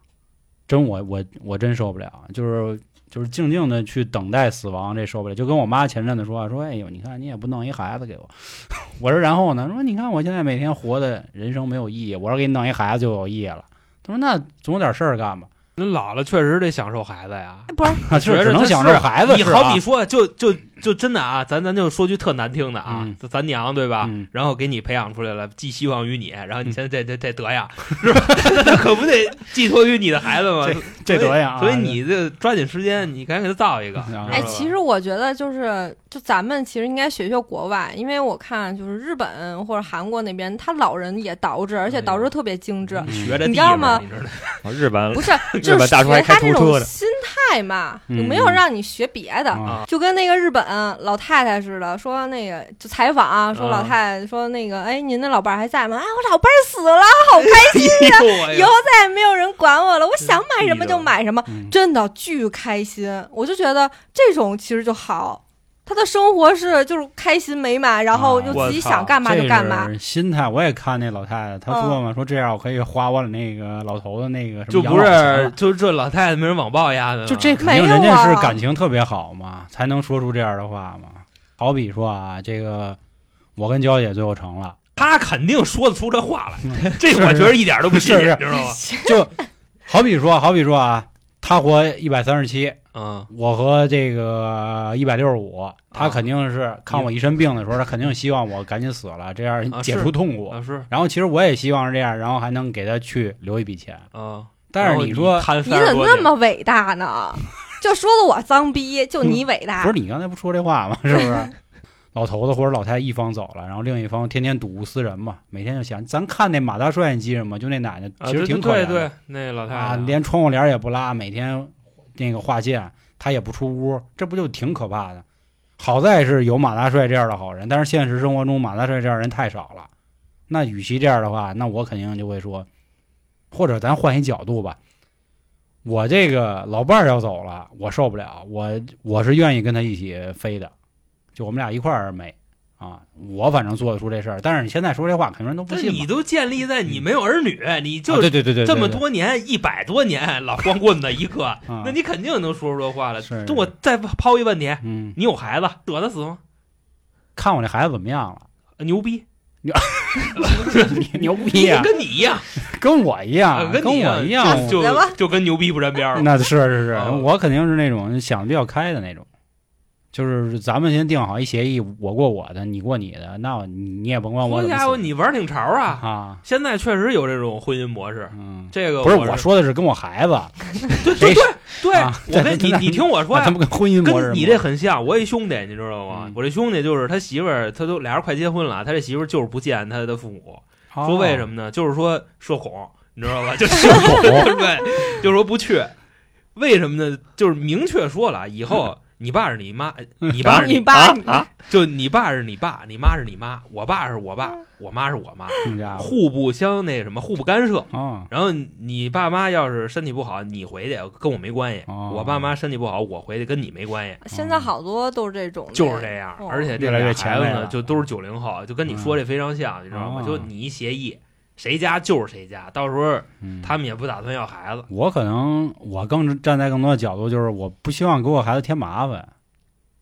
真我我我真受不了，就是就是静静的去等待死亡，这受不了。就跟我妈前阵子说啊说，哎呦，你看你也不弄一孩子给我，我说然后呢？说你看我现在每天活的人生没有意义，我说给你弄一孩子就有意义了。他说那总有点事儿干吧，人老了确实得享受孩子呀。不是啊，觉着是只能享受孩子你好比说，就就就真的啊，咱咱就说句特难听的啊嗯，咱娘对吧？嗯然后给你培养出来了，寄希望于你，然后你现在这这这德样，是吧？那可不得寄托于你的孩子吗？这德样啊，所以你这抓紧时间，你赶紧给他造一个。啊哎，其实我觉得就是，就咱们其实应该学学国外，因为我看就是日本或者韩国那边，他老人也捯饬，而且捯饬特别精致。嗯学着地你知道吗方你知道 吗？啊日本不是，日就是本大叔还学他这开出租的种心态嘛，没有让你学别的？啊就跟那个日本老太太似的，说那个就采访啊，说老嗯太太说那个，哎，您的老伴儿还在吗？哎，我老伴儿死了，好开心，哎呦喂以后再也没有人管我了，我想买什么就买什么，嗯真的巨开心。我就觉得这种其实就好，他的生活是就是开心美满，然后啊就自己想干嘛就干嘛。心态，我也看那老太太，她说嘛，说这样我可以花我那个老头子那个什么就不是就这老太太没人网暴丫的吗，就这肯没有定人家是啊感情特别好嘛，才能说出这样的话。嘛。好比说啊，这个我跟娇姐最后成了，他肯定说得出这话来，嗯。这我觉得一点都不信，是是知道吗？就好比说，好比说啊，他活一百三十七，嗯，我和这个一百六十五，她啊肯定是看我一身病的时候，他肯定希望我赶紧死了，这样解除痛苦。啊是然后其实我也希望是这样，然后还能给他去留一笔钱。啊，但是你说，你怎么那么伟大呢？就说的我脏逼，就你伟大不是。你刚才不说这话吗？是不是？老头子或者老太太一方走了，然后另一方天天睹物思人嘛，每天就想，咱看那马大帅，你记着吗？就那奶奶，啊，其实挺可怜的对对，那老太太啊，连窗户帘也不拉，每天那个划线，他也不出屋，这不就挺可怕的？好在是有马大帅这样的好人，但是现实生活中马大帅这样人太少了。那与其这样的话，那我肯定就会说，或者咱换一角度吧，我这个老伴儿要走了，我受不了，我我是愿意跟他一起飞的，就我们俩一块儿美啊，我反正做得出这事儿。但是你现在说这话，肯定人都不信嘛。但你都建立在你没有儿女，你就啊对对对对，这么多年，一百多年老光棍子一个，啊那你肯定能说出这话来。是这我再抛一问题，嗯，你有孩子，舍得死吗？看我这孩子怎么样了？牛逼，你牛逼啊、跟你一样，跟我一样，啊跟我一样，就就跟牛逼不沾边儿了。那是是是，啊我肯定是那种想的比较开的那种，就是咱们先定好一协议，我过我的，你过你的，那你你也甭管我好家伙，你玩挺潮啊！啊，现在确实有这种婚姻模式，嗯，这个不是我我说的是跟我孩子，对对对对，啊我跟你你听我说他，们跟婚姻模式跟你这很像。我一兄弟，你知道吗嗯？我这兄弟就是他媳妇儿，他都俩人快结婚了，他这媳妇儿就是不见他的父母，哦说为什么呢？就是说社恐，你知道吧？就社恐对，就是说不去。为什么呢？就是明确说了，以后你爸是你妈，你爸是你你，爸你啊啊就你爸是你爸，你妈是你妈，我爸是我爸，我妈是我妈，互不相那什么，互不干涉。哦，然后你爸妈要是身体不好，你回去跟我没关系；哦我爸妈身体不好，我回去跟你没关系。现在好多都是这种，就是这样，哦而且这越来越俩孩子呢，前卫了就都是九零后，就跟你说这非常像，你知道吗？哦就你一协议，谁家就是谁家，到时候嗯他们也不打算要孩子。我可能我更站在更多的角度，就是我不希望给我孩子添麻烦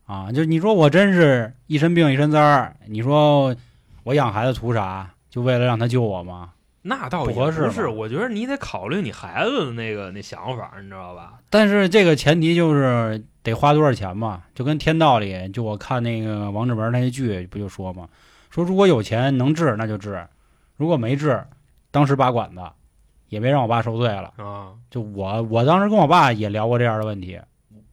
啊。就你说我真是一身病一身灾儿，你说我养孩子图啥？就为了让他救我吗？那倒也不合适不是，我觉得你得考虑你孩子的那个那想法，你知道吧？但是这个前提就是得花多少钱嘛，就跟天道里，就我看那个王志文那些剧不就说嘛，说如果有钱能治那就治，如果没治，当时拔管子，也别让我爸受罪了。啊，就我我当时跟我爸也聊过这样的问题，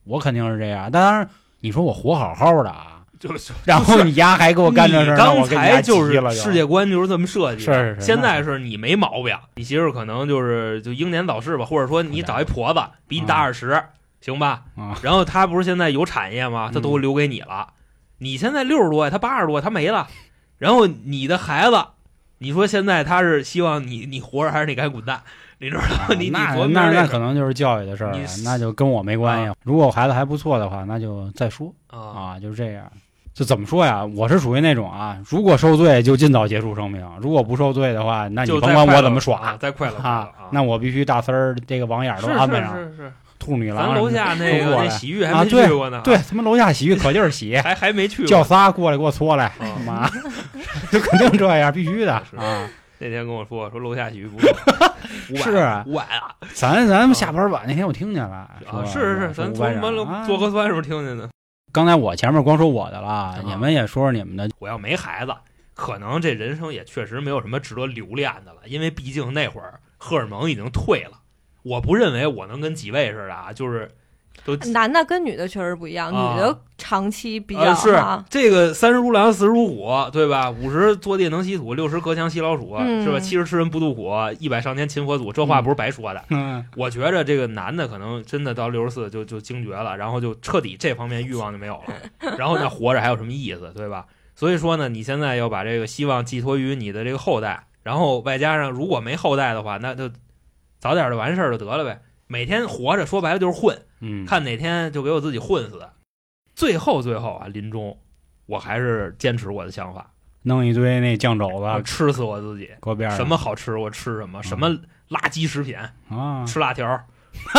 我肯定是这样。当然你说我活好好的啊，就是 然后你丫还给我干这事刚才就是世界观就是这么设计的，是是是现在是你没毛病，你媳妇可能就是就英年早逝吧，或者说你找一婆子比你大二十，行吧？啊，然后她不是现在有产业吗？她都嗯留给你了。你现在六十多，她八十多，她没了。然后你的孩子，你说现在他是希望你你活着还是你赶紧滚蛋？你知道吗？你你那那那可能就是教育的事儿了，那就跟我没关系。如果我孩子还不错的话，那就再说。啊，啊，就是这样。就怎么说呀？我是属于那种啊，如果受罪就尽早结束生命，如果不受罪的话，那你甭管我怎么耍啊，再快乐快乐啊，那我必须大丝儿这个网眼儿都安排上，是是是，兔女郎咱楼下那个那洗浴还没去过呢，对，他妈楼下洗浴可劲儿洗，还还没去过。叫仨过来给我搓来，啊妈，就肯定这样，必须的是啊！那天跟我说说楼下洗浴不错，是啊五百啊咱咱下班晚那天我听见了，啊是是是，咱从什么啊做核酸时候听见的。刚才我前面光说我的了啊，你们也说说你们的。我要没孩子，可能这人生也确实没有什么值得留恋的了，因为毕竟那会儿荷尔蒙已经退了。我不认为我能跟几位似的啊，就是都男的跟女的确实不一样，啊女的长期比较呃是哈这个三十如狼，四十如虎，对吧？五十坐地能吸土，六十隔墙吸老鼠，嗯是吧？七十吃人不吐苦，一百上天擒佛祖，这话不是白说的。嗯，我觉着这个男的可能真的到六十四就就惊绝了，然后就彻底这方面欲望就没有了，然后那活着还有什么意思，对吧？所以说呢，你现在要把这个希望寄托于你的这个后代，然后外加上如果没后代的话，那就早点就完事儿就得了呗。每天活着说白了就是混，嗯，看哪天就给我自己混死。最后最后啊，临终我还是坚持我的想法，弄一堆那酱肘子吃死我自己。搁边上什么好吃我吃什么，什么垃圾食品。啊。吃辣条，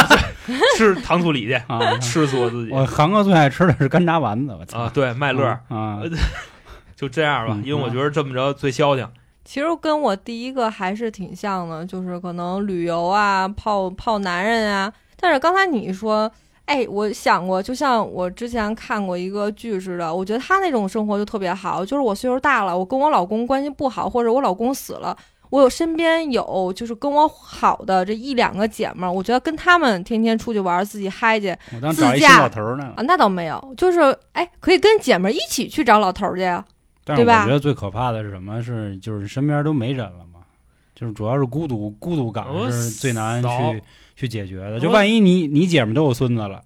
吃糖醋里脊，啊！吃死我自己。我韩哥最爱吃的是干炸丸子，我操。啊！对，麦乐啊，就这样吧，嗯因为我觉得这么着最消停。其实跟我第一个还是挺像的，就是可能旅游啊、泡泡男人啊。但是刚才你说，哎，我想过，就像我之前看过一个剧似的，我觉得他那种生活就特别好。就是我岁数大了，我跟我老公关系不好，或者我老公死了，我有身边有就是跟我好的这一两个姐们儿，我觉得跟她们天天出去玩儿，自己嗨去我当找一新自驾老头呢啊，，那倒没有，就是哎，可以跟姐们儿一起去找老头儿去呀。但是我觉得最可怕的是什么？是就是身边都没人了嘛，就是主要是孤独，孤独感是最难去去解决的。就万一你你姐们都有孙子了，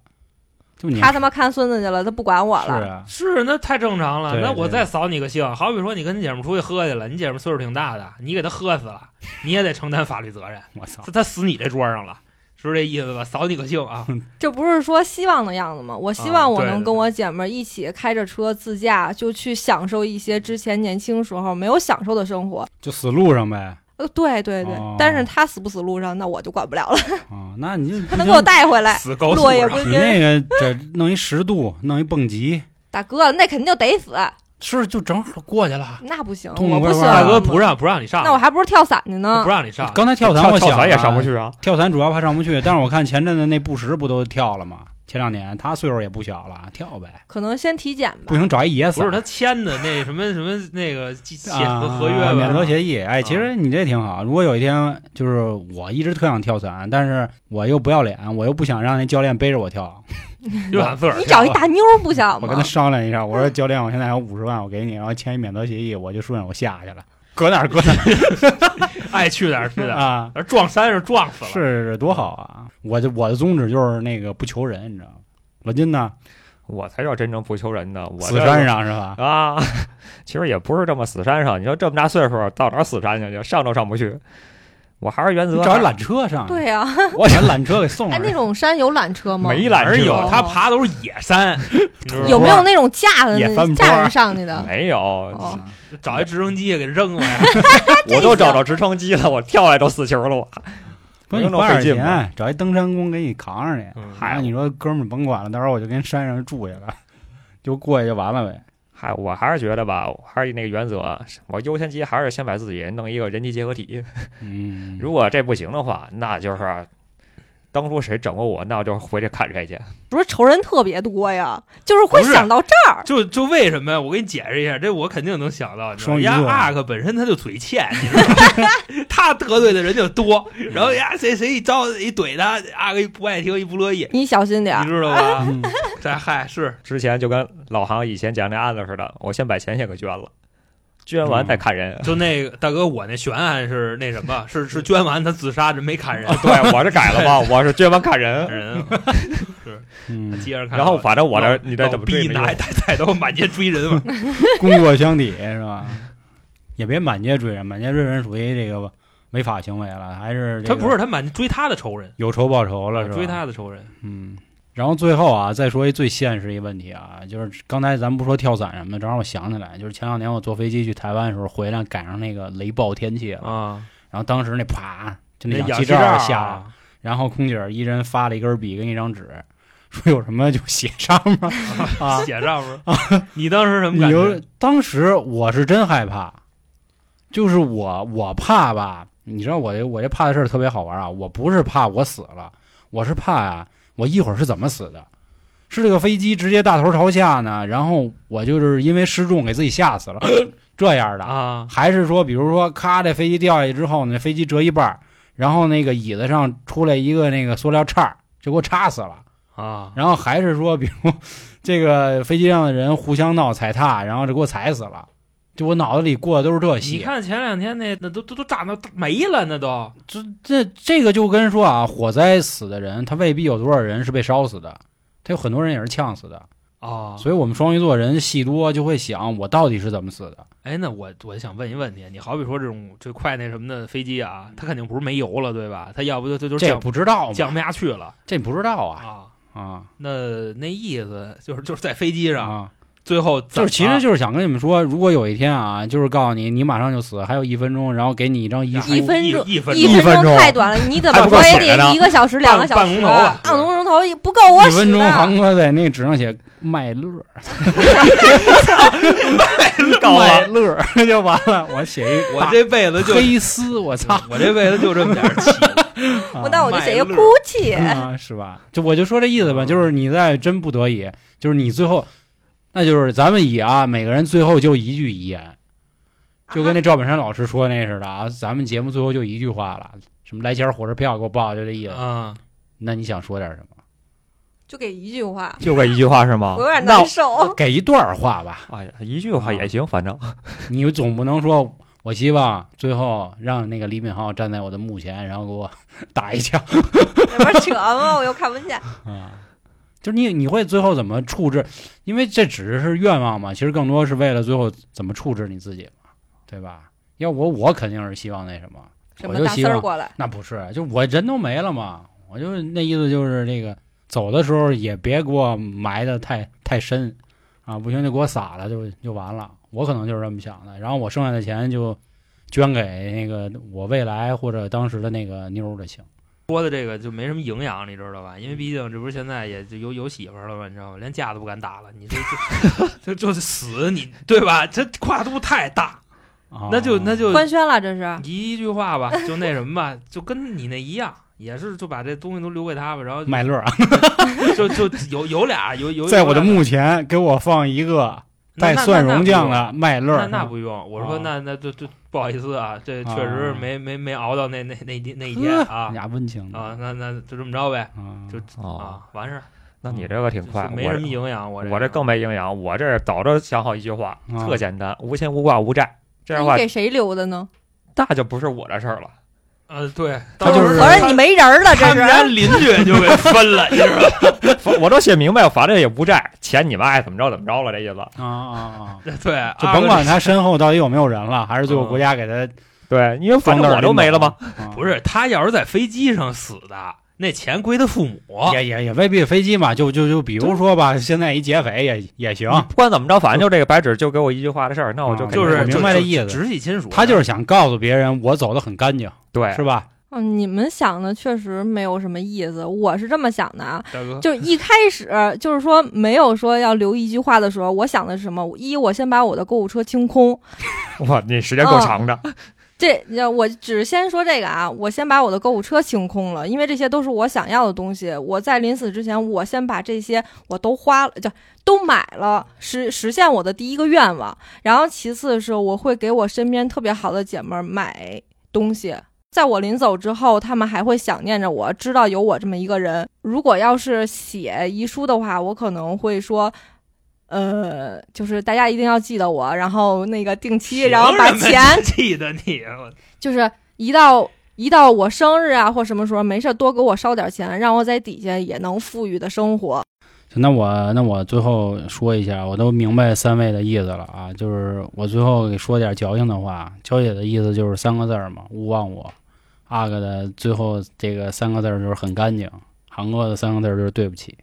就你他他妈看孙子去了，他不管我了。是啊，是那太正常了。那我再扫你个兴，好比说你跟你姐们出去喝去了，你姐们岁数挺大的，你给他喝死了，你也得承担法律责任。我操她，她死你这桌上了，是不是这意思吧？扫你个兴啊！这不是说希望的样子吗？我希望我能跟我姐们儿一起开着车自驾，就去享受一些之前年轻时候没有享受的生活。就死路上呗呃，对对对，哦但是他死不死路上，那我就管不了了。啊，那你就他能给我带回来，死高速上落叶归根。你那个这弄一十度，弄一蹦极，大哥，那肯定就得死，是就正好过去了。那不行，痛我不行。快快大哥不让不让你上，那我还不如跳伞去呢不。让你上。刚才跳伞我想跳跳伞也上不去啊。跳伞主要怕上不去，但是我看前阵子那布什不都跳了吗？前两年他岁数也不小了，跳呗，可能先体检吧不。行找一野死。不是他签的那什么什么那个协啊和合约吧免责协议。哎，啊其实你这挺好。如果有一天就是我一直特想跳伞，但是我又不要脸，我又不想让那教练背着我跳，就想自个儿你找一大妞不想吗 我跟他？商量一下，我说教练，我现在还有五十万，我给你，然后签一免责协议，我就顺着我下去了，搁哪儿搁哪 爱去哪儿去哪儿，啊。撞山上撞死了。是是多好啊！我就我的宗旨就是那个不求人，你知道吗？老金呢？我才叫真正不求人呢，我死山上是吧？啊，其实也不是这么死山上。你说这么大岁数，到哪儿死山去？上都上不去。我还是原则，找一缆车上，对呀、我把缆车给送哎，上去。那种山有缆车吗？没缆车有哦他爬都是野山，有没有那种架的也翻坡架人上去的？没有，哦找一直升机给扔了呀？我都找着直升机了，我跳下来都死球了。我不是花点钱，找一登山工给你扛上去。嗯嗨，你说哥们儿甭管了，到时候我就跟山上住下了，就过去就完了呗。还我还是觉得吧，我还是那个原则，我优先级还是先把自己弄一个人机结合体。嗯，如果这不行的话，那就是当初谁整过我，那我就回去砍谁去。不是仇人特别多呀，就是会想到这儿。就就为什么呀？我给你解释一下，这我肯定能想到。你知道吗呀双鱼座阿克本身他就嘴欠，你知道吗？他得罪的人就多，然后呀谁谁一招一怼他，阿克一不爱听一不乐意，你小心点你。知道吧？嗯这 嗨是之前就跟老航以前讲那案子似的，我先把钱先给捐了，捐完再砍人。就那个大哥，我那悬案是那什么，是是 捐完他自杀，这没砍人，对，我是改了吧，我是捐完砍人。人嗯，接着看。然后反正我这你这怎么逼拿一大菜刀满街追人嘛？功过相抵是吧？也别满街追人，满街追人属于这个违法行为了，还是这个他不是他满追他的仇人，有仇报仇了是吧？追他的仇人。嗯，然后最后啊，再说一最现实一问题啊，就是刚才咱们不说跳伞什么的，正好我想起来，就是前两年我坐飞机去台湾的时候，回来赶上那个雷暴天气了，啊，然后当时那啪就那氧气罩下来，啊然后空姐儿一人发了一根笔跟一张纸，说有什么就写上面 啊。写上面啊。你当时什么感觉？当时我是真害怕，就是我我怕吧，你知道我这我这怕的事儿特别好玩啊，我不是怕我死了，我是怕呀、我一会儿是怎么死的？是这个飞机直接大头朝下呢，然后我就是因为失重给自己吓死了，这样的，啊，还是说比如说咔这飞机掉下去之后呢，飞机折一半儿，然后那个椅子上出来一个那个塑料叉，就给我插死了。啊，然后还是说，比如这个飞机上的人互相闹踩踏，然后就给我踩死了。就我脑子里过的都是这戏你。看前两天那那都都都炸那没了，那都这这这个就跟说啊，火灾死的人，他未必有多少人是被烧死的，他有很多人也是呛死的。啊。所以我们双鱼座人戏多，就会想我到底是怎么死的。哎，那我我想问一问题，你好比说这种这快那什么的飞机啊，它肯定不是没油了，对吧？它要不就就就这降不知道降吗？不下去了这不知道啊啊。啊那那意思就是就是在飞机上，啊！最后就是其实就是想跟你们说，如果有一天啊，就是告诉你你马上就死，还有一分钟，然后给你一张遗书，一分钟一分一钟分钟钟太短了，你怎么说也得一个小时、两个小时。半钟头吧半公头也不够我使一分钟的航哥在那个纸上写麦乐，高麦了，乐就完了。我写一我这辈子就黑丝，我操！我这辈子就这么点儿气，我那我就写一个哭泣。啊，是吧？就我就说这意思吧，就是你在真不得已，就是你最后，那就是咱们以啊，每个人最后就一句遗言，就跟那赵本山老师说那似的啊，咱们节目最后就一句话了，什么来钱火车票给我报，就这意思。啊，那你想说点什么？就给一句话，就给一句话是吗？我有点难受。给一段话吧，哎呀，一句话也行，反正 你总不能说我希望最后让那个李敏镐站在我的墓前，然后给我 打一枪那不是扯吗？我又看不见。啊。就是你你会最后怎么处置？因为这只是愿望嘛，其实更多是为了最后怎么处置你自己嘛，对吧？要我我肯定是希望那什么，什么我就希望过来？那不是，就我人都没了嘛，我就那意思就是那个走的时候也别给我埋的太太深啊，不行就给我撒了就就完了。我可能就是这么想的，然后我剩下的钱就捐给那个我未来或者当时的那个妞儿就行。说的这个就没什么营养，你知道吧？因为毕竟这不是现在也就有有媳妇儿了嘛，你知道吗？连架都不敢打了，你这就 就就是死你对吧？这跨度太大，啊、那就那就官宣了，这是。一句话吧，就那什么吧，就跟你那一样，也是就把这东西都留给他吧，然后麦乐啊，就就有有俩有有在我的墓前给我放一个带蒜蓉酱的麦乐，那那不用，我说啊那那就就不好意思啊，这确实啊没没没熬到那那那一那一天啊俩温情啊，那那就这么着呗，啊就哦，啊完事儿，那你这个挺快，没什么营养，我这我这更没营养，我这早就想好一句话，啊特简单，无牵无挂无债。这样话，给谁留的呢？那就不是我的事儿了。呃对，他就是合着你没人了，这他们家。邻居就给分了，你知道吗？我都写明白，反正也不债，钱你们爱怎么着怎么着了，这意思。啊啊啊！对，就啊甭管他身后到底有没有人了，还是最后嗯国家给他对，因为反正我都没了嘛。啊不是他要是在飞机上死的，那钱归他父母。也也也未必飞机嘛，就就就比如说吧，现在一劫匪也也行，不管怎么着，反正就这个白纸就给我一句话的事儿，那我就啊就是明白这意思直系亲属，他就是想告诉别人我走的很干净，对是吧？嗯，你们想的确实没有什么意思，我是这么想的啊。大哥，就一开始就是说没有说要留一句话的时候，我想的是什么？一，我先把我的购物车清空。哇，你时间够长的。这我只先说这个啊，我先把我的购物车清空了，因为这些都是我想要的东西。我在临死之前，我先把这些我都花了，就都买了，实实现我的第一个愿望。然后其次是我会给我身边特别好的姐妹儿买东西。在我临走之后，他们还会想念着我，知道有我这么一个人。如果要是写遗书的话，我可能会说，呃，就是大家一定要记得我，然后那个定期，然后把钱记得你，我就是一到一到我生日啊或什么时候，没事多给我烧点钱，让我在底下也能富裕的生活。那我那我最后说一下，我都明白三位的意思了啊，就是我最后给说点矫情的话，娇姐的意思就是三个字儿嘛，勿忘我。阿哥的最后这个三个字儿就是很干净，航哥的三个字儿就是对不起。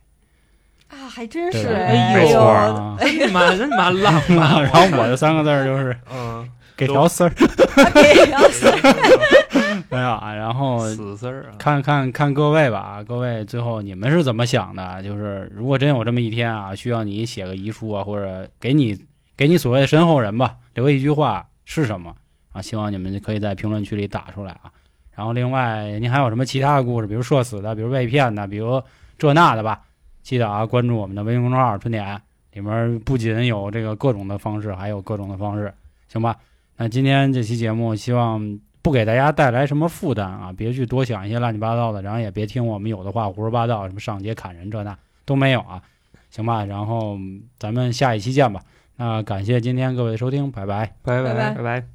啊，还真是哎呦没错啊，真他妈真他妈浪漫。然后我的三个字儿就是嗯，给条丝儿，给条丝儿 没有啊。然后死丝儿啊，看看看各位吧，各位最后你们是怎么想的？就是如果真有这么一天啊，需要你写个遗书啊，或者给你给你所谓的身后人吧，留一句话是什么啊？希望你们可以在评论区里打出来啊。然后另外，您还有什么其他的故事，比如社死的，比如被骗的，比如这那的吧？记得啊，关注我们的微信公众号“春点”，里面不仅有这个各种的方式，还有各种的方式，行吧？那今天这期节目，希望不给大家带来什么负担啊，别去多想一些乱七八糟的，然后也别听我们有的话胡说八道，什么上街砍人这那都没有啊，行吧？然后咱们下一期见吧。那感谢今天各位的收听，拜拜。拜拜拜拜拜。